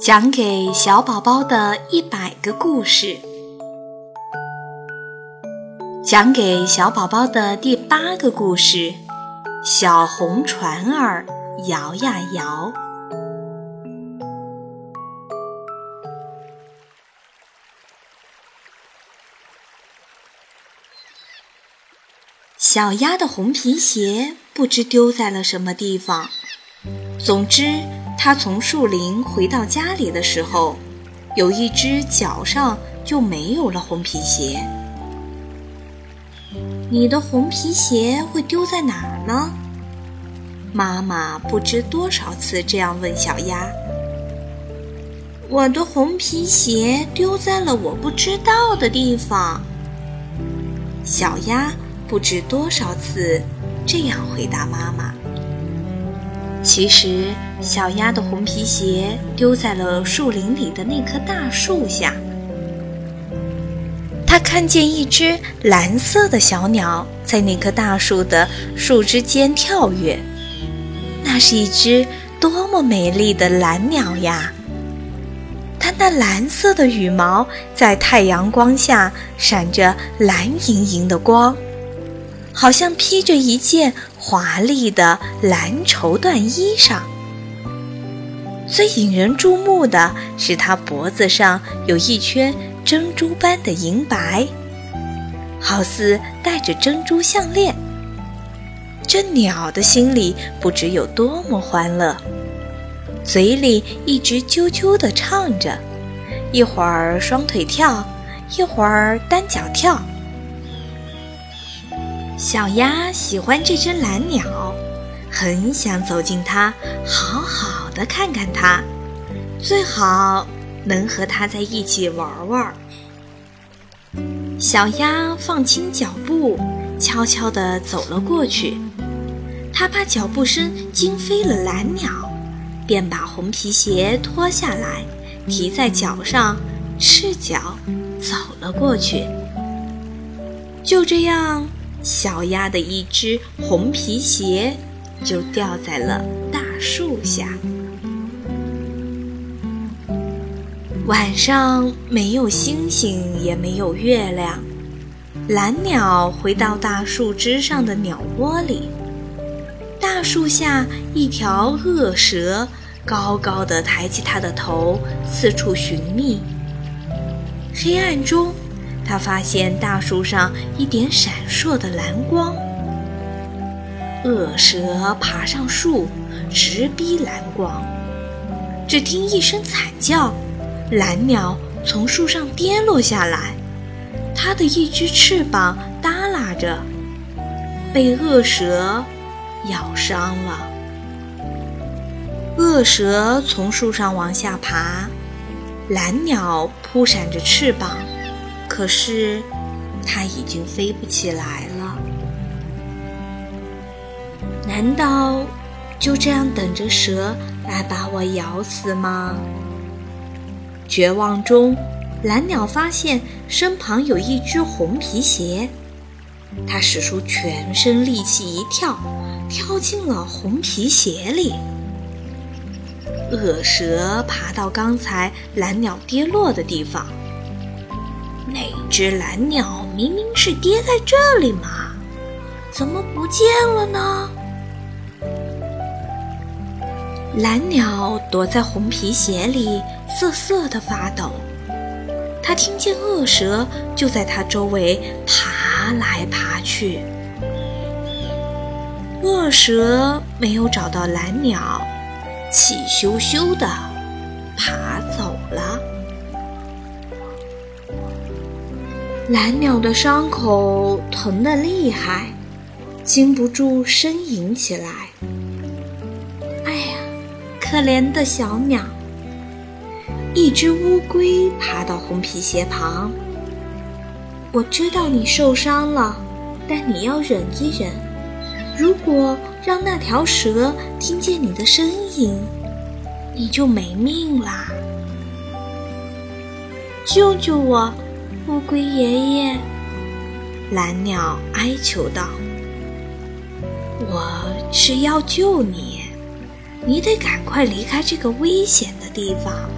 讲给小宝宝的一百个故事，讲给小宝宝的第八个故事：小红船儿摇呀摇。小鸭的红皮鞋不知丢在了什么地方。总之。他从树林回到家里的时候，有一只脚上就没有了红皮鞋。你的红皮鞋会丢在哪儿呢？妈妈不知多少次这样问小鸭。我的红皮鞋丢在了我不知道的地方。小鸭不知多少次这样回答妈妈。其实，小鸭的红皮鞋丢在了树林里的那棵大树下。它看见一只蓝色的小鸟在那棵大树的树枝间跳跃，那是一只多么美丽的蓝鸟呀！它那蓝色的羽毛在太阳光下闪着蓝莹莹的光。好像披着一件华丽的蓝绸缎衣裳。最引人注目的是，它脖子上有一圈珍珠般的银白，好似戴着珍珠项链。这鸟的心里不知有多么欢乐，嘴里一直啾啾地唱着，一会儿双腿跳，一会儿单脚跳。小鸭喜欢这只蓝鸟，很想走近它，好好的看看它，最好能和它在一起玩玩。小鸭放轻脚步，悄悄地走了过去。它怕脚步声惊飞了蓝鸟，便把红皮鞋脱下来，提在脚上，赤脚走了过去。就这样。小鸭的一只红皮鞋就掉在了大树下。晚上没有星星，也没有月亮。蓝鸟回到大树枝上的鸟窝里。大树下，一条恶蛇高高的抬起它的头，四处寻觅。黑暗中。他发现大树上一点闪烁的蓝光，恶蛇爬上树，直逼蓝光。只听一声惨叫，蓝鸟从树上跌落下来，它的一只翅膀耷拉着，被恶蛇咬伤了。恶蛇从树上往下爬，蓝鸟扑闪着翅膀。可是，它已经飞不起来了。难道就这样等着蛇来把我咬死吗？绝望中，蓝鸟发现身旁有一只红皮鞋，它使出全身力气一跳，跳进了红皮鞋里。恶蛇爬到刚才蓝鸟跌落的地方。那只蓝鸟明明是跌在这里嘛，怎么不见了呢？蓝鸟躲在红皮鞋里瑟瑟的发抖，它听见恶蛇就在它周围爬来爬去。恶蛇没有找到蓝鸟，气咻咻的蓝鸟的伤口疼得厉害，禁不住呻吟起来。哎呀，可怜的小鸟！一只乌龟爬到红皮鞋旁。我知道你受伤了，但你要忍一忍。如果让那条蛇听见你的声音，你就没命啦！救救我！乌龟爷爷蓝鸟哀求道我是要救你你得赶快离开这个危险的地方。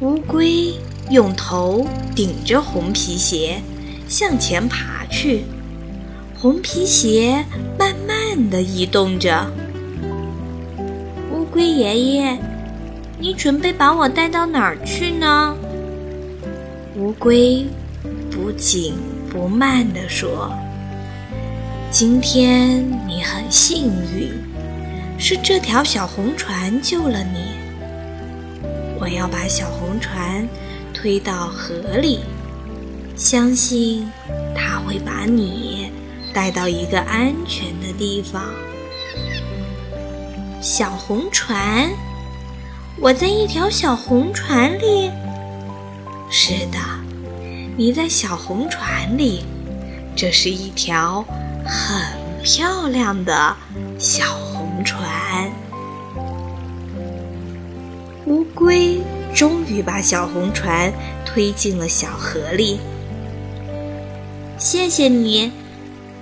乌龟用头顶着红皮鞋向前爬去红皮鞋慢慢地移动着。乌龟爷爷你准备把我带到哪儿去呢？乌龟不紧不慢地说：“今天你很幸运，是这条小红船救了你。”我要把小红船推到河里，相信它会把你带到一个安全的地方。小红船，我在一条小红船里。是的，你在小红船里，这是一条很漂亮的小红船。乌龟终于把小红船推进了小河里。谢谢你，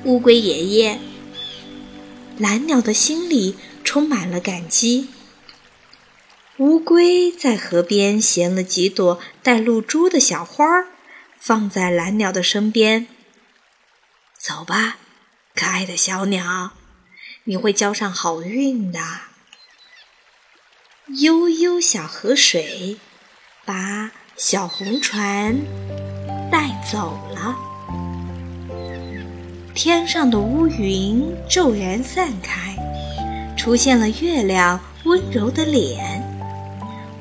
乌龟爷爷。蓝鸟的心里充满了感激。乌龟在河边衔了几朵带露珠的小花儿，放在蓝鸟的身边。走吧，可爱的小鸟，你会交上好运的。悠悠小河水，把小红船带走了。天上的乌云骤然散开，出现了月亮温柔的脸，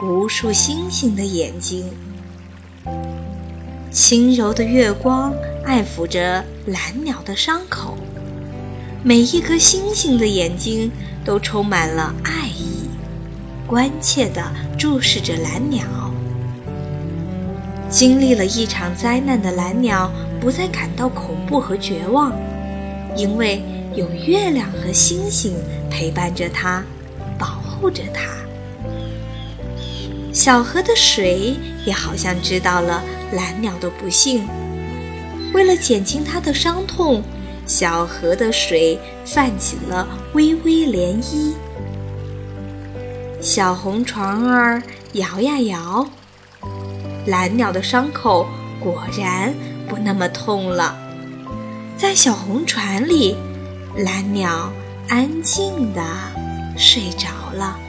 无数星星的眼睛。轻柔的月光爱抚着蓝鸟的伤口，每一颗星星的眼睛都充满了爱意。关切地注视着蓝鸟。经历了一场灾难的蓝鸟不再感到恐怖和绝望，因为有月亮和星星陪伴着它，保护着它。小河的水也好像知道了蓝鸟的不幸，为了减轻它的伤痛，小河的水泛起了微微涟漪。小红船儿摇呀摇，蓝鸟的伤口果然不那么痛了。在小红船里，蓝鸟安静地睡着了。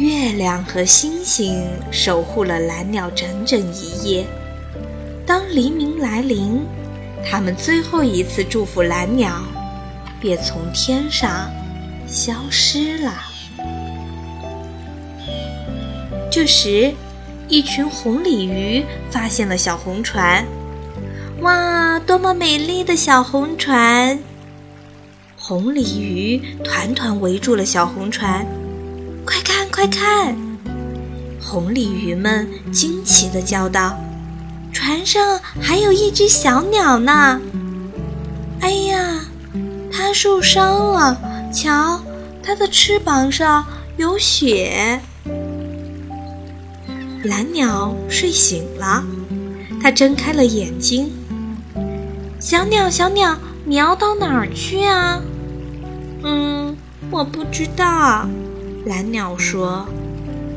月亮和星星守护了蓝鸟整整一夜。当黎明来临，他们最后一次祝福蓝鸟，便从天上消失了。这时，一群红鲤鱼发现了小红船。哇，多么美丽的小红船！红鲤鱼团团围住了小红船。快看，快看！红鲤鱼们惊奇地叫道：“船上还有一只小鸟呢！”哎呀，它受伤了，瞧，它的翅膀上有血。蓝鸟睡醒了，它睁开了眼睛。小鸟，小鸟，你要到哪儿去啊？嗯，我不知道。蓝鸟说：“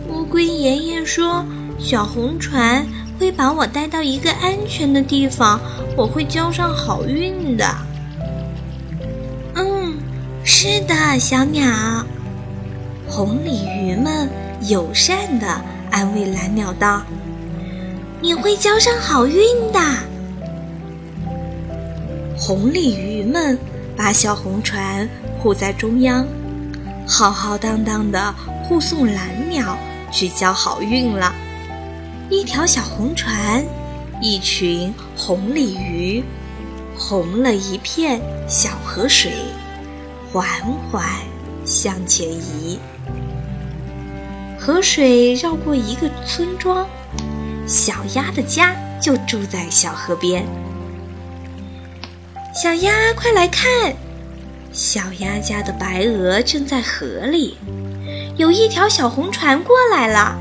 乌龟爷爷说，小红船会把我带到一个安全的地方，我会交上好运的。”嗯，是的，小鸟。红鲤鱼们友善的。安慰蓝鸟道：“你会交上好运的。”红鲤鱼们把小红船护在中央，浩浩荡荡的护送蓝鸟去交好运了。一条小红船，一群红鲤鱼，红了一片小河水，缓缓向前移。河水绕过一个村庄，小鸭的家就住在小河边。小鸭，快来看！小鸭家的白鹅正在河里，有一条小红船过来了。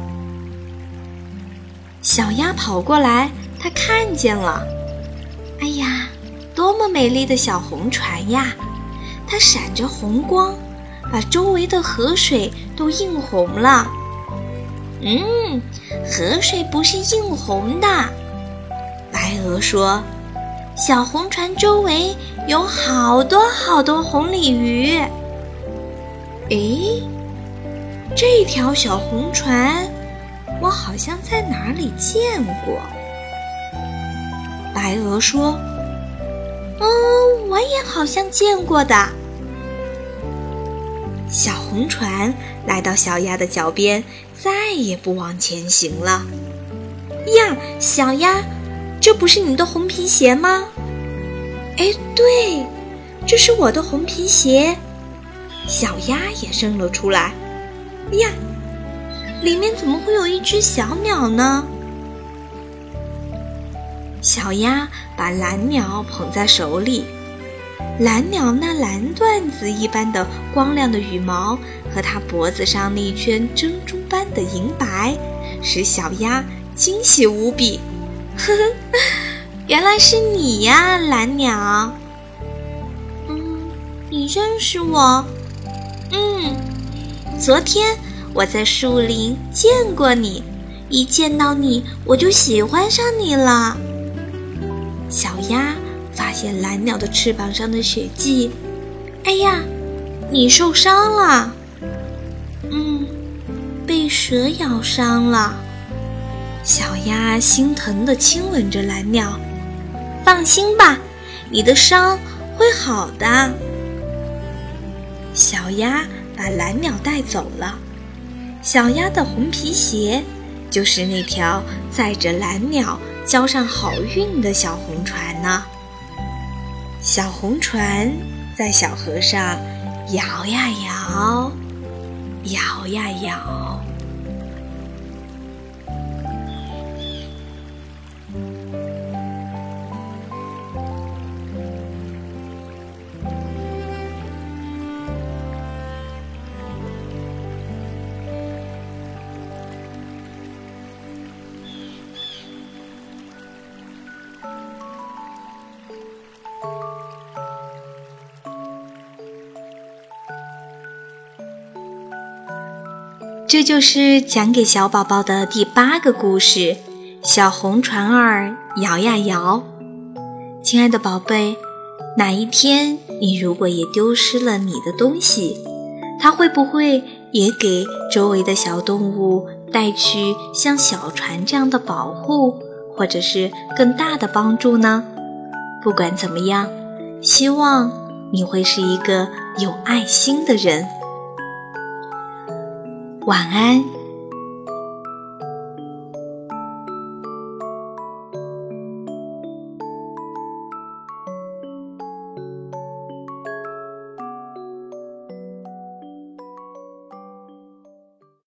小鸭跑过来，它看见了。哎呀，多么美丽的小红船呀！它闪着红光，把周围的河水都映红了。嗯，河水不是映红的。白鹅说：“小红船周围有好多好多红鲤鱼。”诶，这条小红船，我好像在哪里见过。白鹅说：“嗯，我也好像见过的。”小红船来到小鸭的脚边，再也不往前行了。呀，小鸭，这不是你的红皮鞋吗？哎，对，这是我的红皮鞋。小鸭也伸了出来。呀，里面怎么会有一只小鸟呢？小鸭把蓝鸟捧在手里，蓝鸟那蓝缎子一般的光亮的羽毛和它脖子上那一圈珍珠般的银白，使小鸭惊喜无比。呵呵，原来是你呀，蓝鸟。嗯，你认识我？嗯，昨天我在树林见过你，一见到你我就喜欢上你了。小鸭发现蓝鸟的翅膀上的血迹，哎呀，你受伤了。嗯，被蛇咬伤了。小鸭心疼地亲吻着蓝鸟，放心吧，你的伤会好的。小鸭把蓝鸟带走了，小鸭的红皮鞋就是那条载着蓝鸟交上好运的小红船呢。小红船在小河上摇呀摇，摇呀摇。这就是讲给小宝宝的第八个故事《小红船儿摇呀摇》。亲爱的宝贝，哪一天你如果也丢失了你的东西，它会不会也给周围的小动物带去像小船这样的保护，或者是更大的帮助呢？不管怎么样，希望你会是一个有爱心的人。晚安。